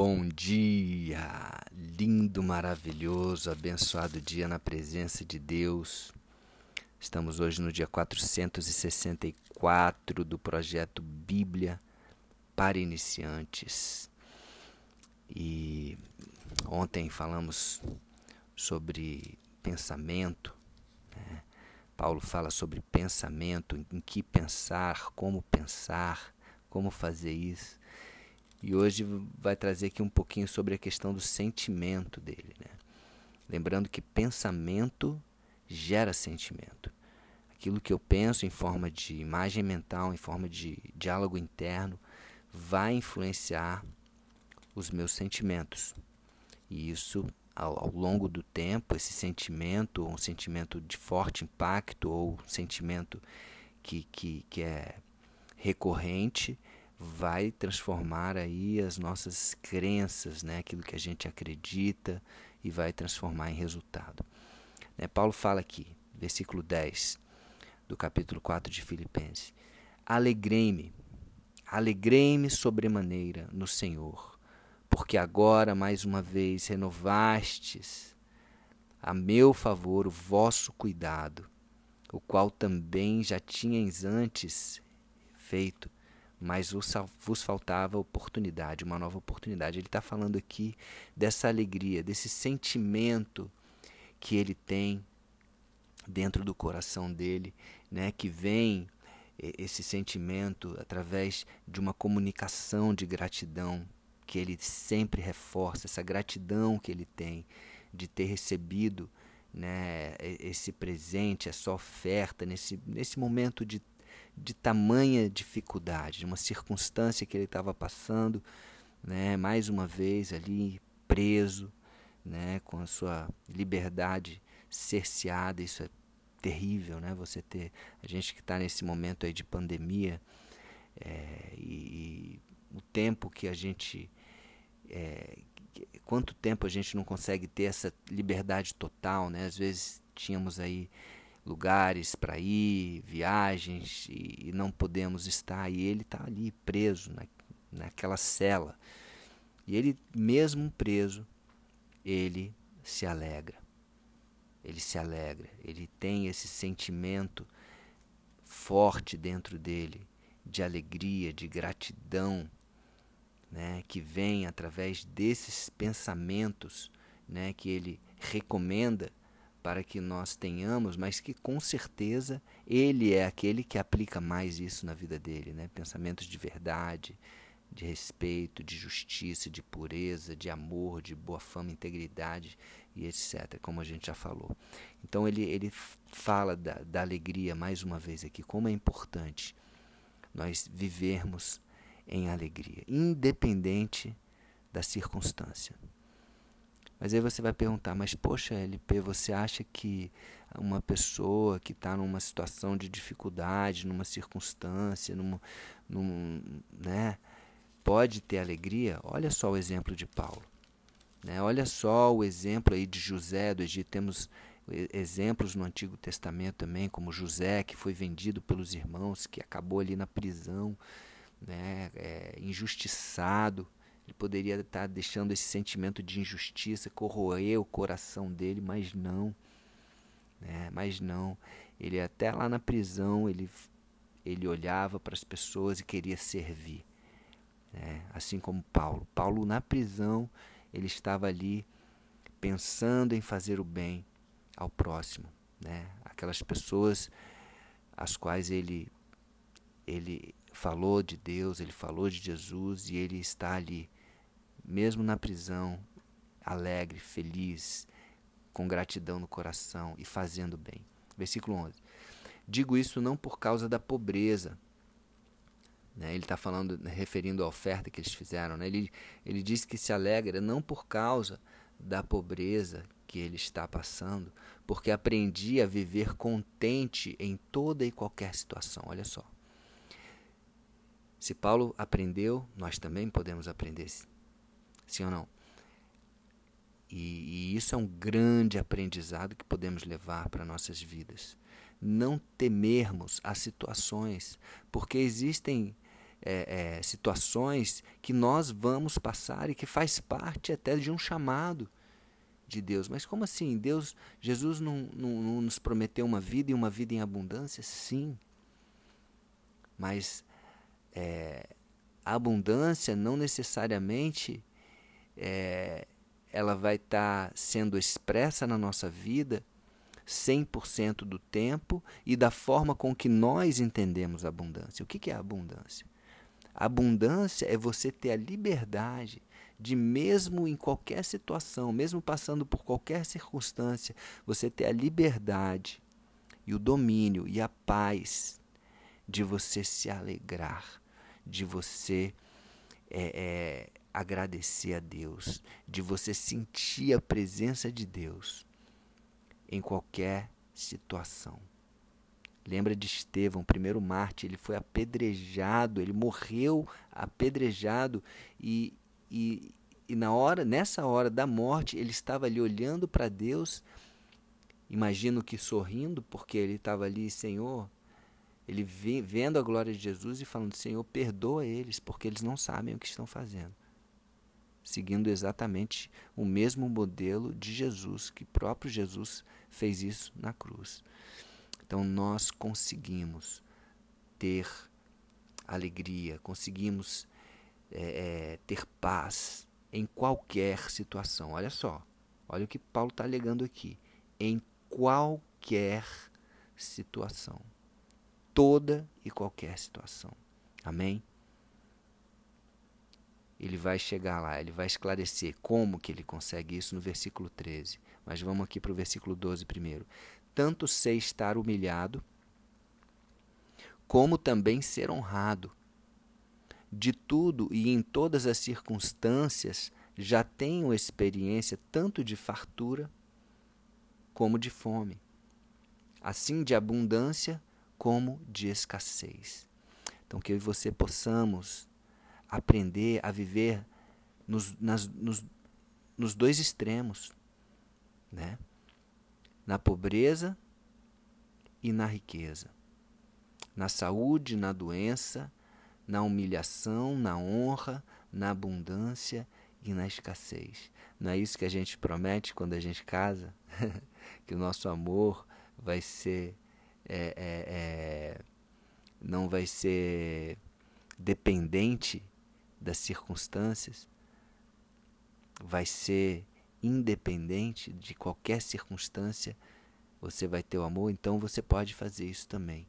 Bom dia, lindo, maravilhoso, abençoado dia na presença de Deus. Estamos hoje no dia 464 do projeto Bíblia para Iniciantes. E ontem falamos sobre pensamento. Né? Paulo fala sobre pensamento, em que pensar, como pensar, como fazer isso. E hoje vai trazer aqui um pouquinho sobre a questão do sentimento dele. Né? Lembrando que pensamento gera sentimento. Aquilo que eu penso em forma de imagem mental, em forma de diálogo interno, vai influenciar os meus sentimentos. E isso, ao, ao longo do tempo, esse sentimento, um sentimento de forte impacto ou um sentimento que, que, que é recorrente, vai transformar aí as nossas crenças, né? aquilo que a gente acredita e vai transformar em resultado. Né? Paulo fala aqui, versículo 10 do capítulo 4 de Filipenses: Alegrei-me, alegrei-me sobremaneira no Senhor, porque agora mais uma vez renovastes a meu favor o vosso cuidado, o qual também já tinhas antes feito mas vos faltava oportunidade, uma nova oportunidade. Ele está falando aqui dessa alegria, desse sentimento que ele tem dentro do coração dele, né, que vem esse sentimento através de uma comunicação de gratidão que ele sempre reforça, essa gratidão que ele tem de ter recebido né, esse presente, essa oferta nesse, nesse momento de de tamanha dificuldade, de uma circunstância que ele estava passando, né, mais uma vez ali preso, né, com a sua liberdade cerceada, isso é terrível, né? Você ter a gente que está nesse momento aí de pandemia é, e, e, o tempo que a gente é, quanto tempo a gente não consegue ter essa liberdade total, né? Às vezes tínhamos aí lugares para ir, viagens, e, e, não podemos estar. E ele está ali preso na, naquela cela. E ele, mesmo preso, ele se alegra. Ele se alegra. Ele tem esse sentimento forte dentro dele de alegria, de gratidão, né, que vem através desses pensamentos né, que ele recomenda para que nós tenhamos, mas que com certeza ele é aquele que aplica mais isso na vida dele, né? Pensamentos de verdade, de respeito, de justiça, de pureza, de amor, de boa fama, integridade e etc., como a gente já falou. Então ele, ele fala da, da alegria mais uma vez aqui, como é importante nós vivermos em alegria, independente da circunstância. Mas aí você vai perguntar, mas poxa, LP, você acha que uma pessoa que está numa situação de dificuldade, numa circunstância, num, num, né, pode ter alegria? Olha só o exemplo de Paulo. Né? Olha só o exemplo aí de José do Egito. Temos exemplos no Antigo Testamento também, como José, que foi vendido pelos irmãos, que acabou ali na prisão, né, é, injustiçado ele poderia estar deixando esse sentimento de injustiça corroer o coração dele, mas não. Né? Mas não. Ele até lá na prisão, ele, ele olhava para as pessoas e queria servir. Né? Assim como Paulo. Paulo na prisão, ele estava ali pensando em fazer o bem ao próximo. Né? Aquelas pessoas as quais ele, ele falou de Deus, ele falou de Jesus e ele está ali mesmo na prisão, alegre, feliz, com gratidão no coração e fazendo bem. Versículo 11. Digo isso não por causa da pobreza. Né? Ele está falando, referindo à oferta que eles fizeram. Né? Ele, ele diz que se alegra não por causa da pobreza que ele está passando, porque aprendi a viver contente em toda e qualquer situação. Olha só. Se Paulo aprendeu, nós também podemos aprender Sim ou não? E, e isso é um grande aprendizado que podemos levar para nossas vidas. Não temermos as situações, porque existem é, é, situações que nós vamos passar e que faz parte até de um chamado de Deus. Mas como assim? Deus, Jesus não, não, não nos prometeu uma vida e uma vida em abundância? Sim. Mas é, a abundância não necessariamente é, ela vai estar tá sendo expressa na nossa vida 100% do tempo e da forma com que nós entendemos a abundância. O que é a abundância? A abundância é você ter a liberdade de, mesmo em qualquer situação, mesmo passando por qualquer circunstância, você ter a liberdade e o domínio e a paz de você se alegrar, de você é, é, agradecer a Deus, de você sentir a presença de Deus em qualquer situação. Lembra de Estevão, primeiro Marte, ele foi apedrejado, ele morreu apedrejado e, e, e na hora, nessa hora da morte, ele estava ali olhando para Deus, imagino que sorrindo, porque ele estava ali, Senhor, ele vendo a glória de Jesus e falando, Senhor, perdoa eles, porque eles não sabem o que estão fazendo seguindo exatamente o mesmo modelo de Jesus, que próprio Jesus fez isso na cruz. Então nós conseguimos ter alegria, conseguimos é, é, ter paz em qualquer situação. Olha só, olha o que Paulo está alegando aqui. Em qualquer situação. Toda e qualquer situação. Amém? Ele vai chegar lá, ele vai esclarecer como que ele consegue isso no versículo 13. Mas vamos aqui para o versículo 12 primeiro. Tanto sei estar humilhado, como também ser honrado. De tudo e em todas as circunstâncias já tenho experiência tanto de fartura como de fome, assim de abundância como de escassez. Então, que eu e você possamos aprender a viver nos, nas, nos, nos dois extremos, né? na pobreza e na riqueza, na saúde, na doença, na humilhação, na honra, na abundância e na escassez. Não é isso que a gente promete quando a gente casa? que o nosso amor vai ser. É, é, é, não vai ser dependente das circunstâncias, vai ser independente de qualquer circunstância, você vai ter o amor, então você pode fazer isso também.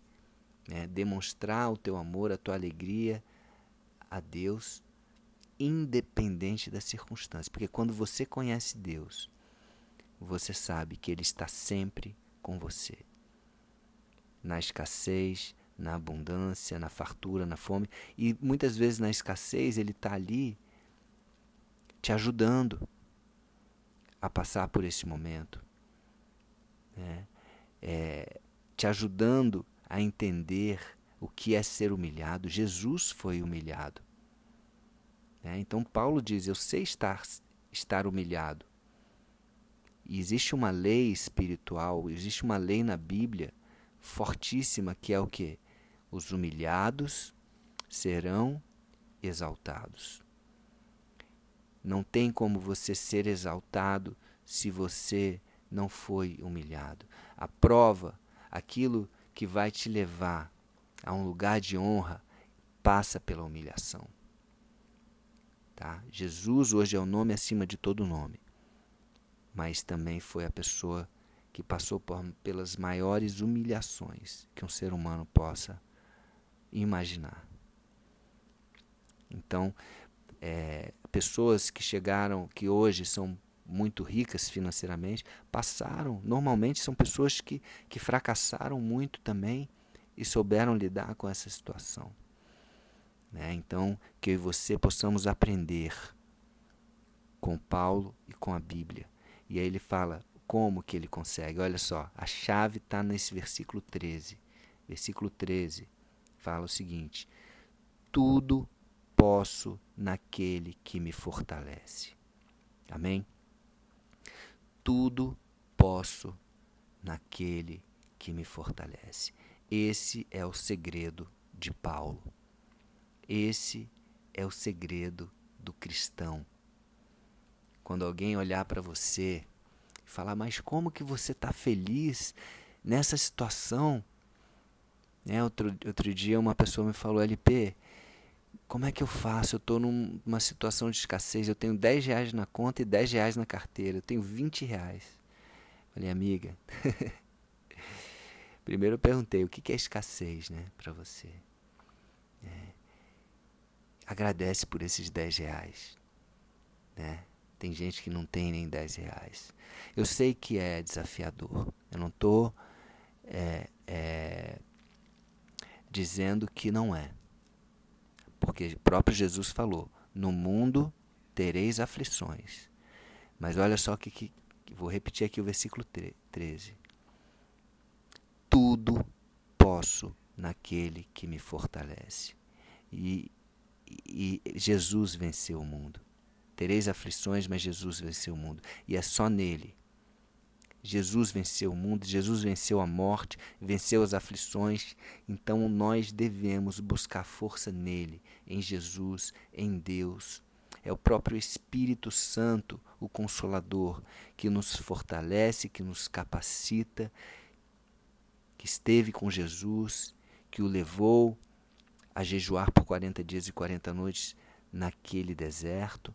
Né? Demonstrar o teu amor, a tua alegria a Deus, independente das circunstâncias. Porque quando você conhece Deus, você sabe que Ele está sempre com você. Na escassez, na abundância, na fartura, na fome. E muitas vezes na escassez ele está ali te ajudando a passar por esse momento. Né? É, te ajudando a entender o que é ser humilhado. Jesus foi humilhado. Né? Então Paulo diz: Eu sei estar, estar humilhado. E existe uma lei espiritual, existe uma lei na Bíblia fortíssima que é o que? Os humilhados serão exaltados. Não tem como você ser exaltado se você não foi humilhado. A prova, aquilo que vai te levar a um lugar de honra, passa pela humilhação. Tá? Jesus hoje é o nome acima de todo nome, mas também foi a pessoa que passou por, pelas maiores humilhações que um ser humano possa imaginar. Então, é, pessoas que chegaram, que hoje são muito ricas financeiramente, passaram, normalmente são pessoas que, que fracassaram muito também e souberam lidar com essa situação. Né? Então, que eu e você possamos aprender com Paulo e com a Bíblia. E aí ele fala como que ele consegue. Olha só, a chave está nesse versículo 13. Versículo 13 fala o seguinte: Tudo posso naquele que me fortalece. Amém? Tudo posso naquele que me fortalece. Esse é o segredo de Paulo. Esse é o segredo do cristão. Quando alguém olhar para você e falar, mas como que você está feliz nessa situação? Né? Outro, outro dia uma pessoa me falou, LP, como é que eu faço? Eu estou numa situação de escassez, eu tenho 10 reais na conta e 10 reais na carteira, eu tenho 20 reais. Falei, amiga, primeiro eu perguntei, o que é escassez né, para você? É, agradece por esses 10 reais. Né? Tem gente que não tem nem 10 reais. Eu sei que é desafiador. Eu não estou é, é, dizendo que não é. Porque o próprio Jesus falou: No mundo tereis aflições. Mas olha só que, que vou repetir aqui o versículo 13. Tudo posso naquele que me fortalece. E, e, e Jesus venceu o mundo. Tereis aflições, mas Jesus venceu o mundo. E é só nele. Jesus venceu o mundo, Jesus venceu a morte, venceu as aflições. Então nós devemos buscar força nele, em Jesus, em Deus. É o próprio Espírito Santo, o Consolador, que nos fortalece, que nos capacita, que esteve com Jesus, que o levou a jejuar por 40 dias e 40 noites naquele deserto,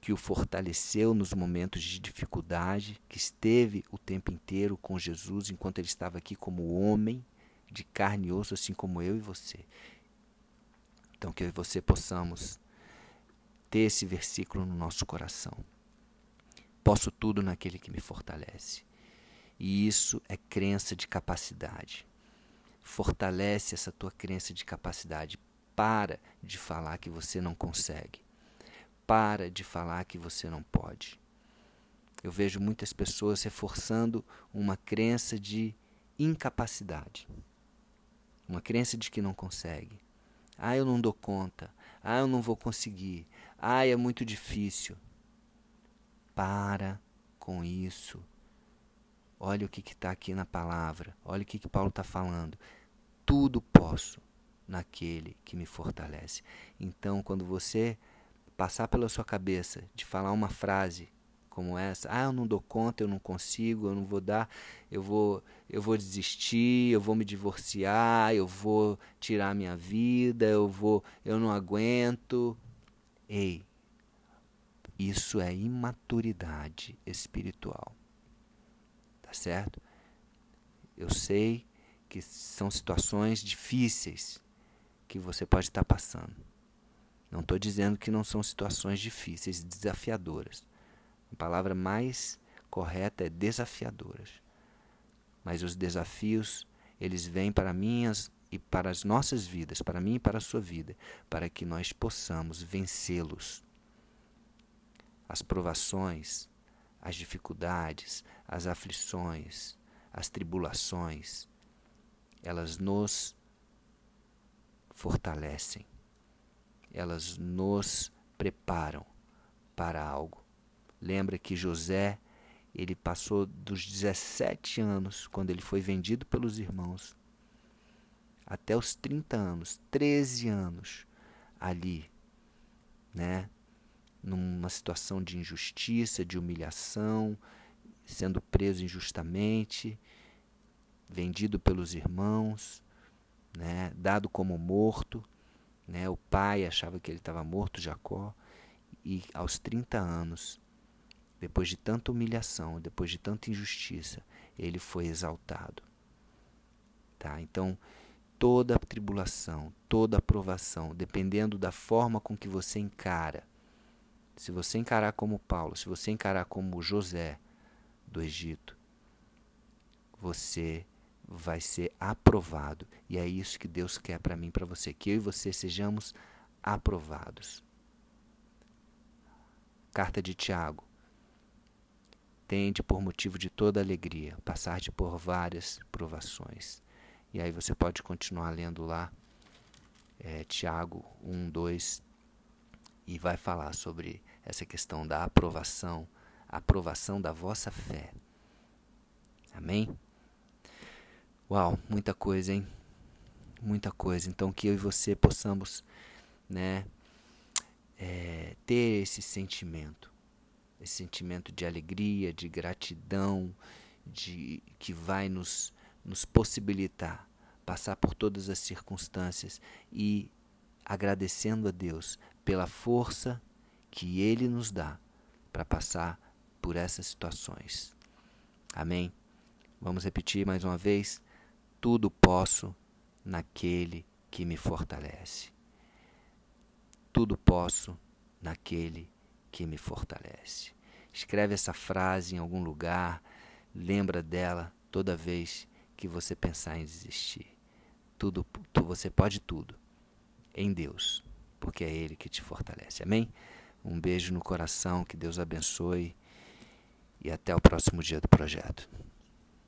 que o fortaleceu nos momentos de dificuldade, que esteve o tempo inteiro com Jesus enquanto ele estava aqui como homem de carne e osso, assim como eu e você. Então, que eu e você possamos ter esse versículo no nosso coração. Posso tudo naquele que me fortalece. E isso é crença de capacidade. Fortalece essa tua crença de capacidade. Para de falar que você não consegue. Para de falar que você não pode. Eu vejo muitas pessoas reforçando uma crença de incapacidade. Uma crença de que não consegue. Ah, eu não dou conta. Ah, eu não vou conseguir. Ah, é muito difícil. Para com isso. Olha o que está aqui na palavra. Olha o que, que Paulo está falando. Tudo posso naquele que me fortalece. Então, quando você passar pela sua cabeça de falar uma frase como essa, ah, eu não dou conta, eu não consigo, eu não vou dar, eu vou, eu vou desistir, eu vou me divorciar, eu vou tirar minha vida, eu vou, eu não aguento. Ei, isso é imaturidade espiritual. Tá certo? Eu sei que são situações difíceis que você pode estar passando. Não estou dizendo que não são situações difíceis, desafiadoras. A palavra mais correta é desafiadoras. Mas os desafios, eles vêm para minhas e para as nossas vidas, para mim e para a sua vida, para que nós possamos vencê-los. As provações, as dificuldades, as aflições, as tribulações, elas nos fortalecem, elas nos preparam para algo. Lembra que José, ele passou dos 17 anos, quando ele foi vendido pelos irmãos, até os 30 anos, 13 anos ali, né? Numa situação de injustiça, de humilhação, sendo preso injustamente, vendido pelos irmãos, né? Dado como morto, né? O pai achava que ele estava morto, Jacó, e aos 30 anos depois de tanta humilhação, depois de tanta injustiça, ele foi exaltado. Tá? Então, toda a tribulação, toda a provação, dependendo da forma com que você encara, se você encarar como Paulo, se você encarar como José do Egito, você vai ser aprovado. E é isso que Deus quer para mim, para você, que eu e você sejamos aprovados. Carta de Tiago, tende por motivo de toda alegria, passar-te por várias provações. E aí você pode continuar lendo lá, é, Tiago 1, 2, e vai falar sobre essa questão da aprovação, aprovação da vossa fé. Amém? Uau, muita coisa, hein? muita coisa. Então que eu e você possamos, né, é, ter esse sentimento, esse sentimento de alegria, de gratidão, de que vai nos nos possibilitar passar por todas as circunstâncias e agradecendo a Deus pela força que Ele nos dá para passar por essas situações. Amém? Vamos repetir mais uma vez? Tudo posso naquele que me fortalece. Tudo posso naquele que me fortalece. Escreve essa frase em algum lugar, lembra dela toda vez que você pensar em desistir. Tudo, tu, você pode tudo em Deus, porque é Ele que te fortalece. Amém? Um beijo no coração, que Deus abençoe e até o próximo dia do projeto.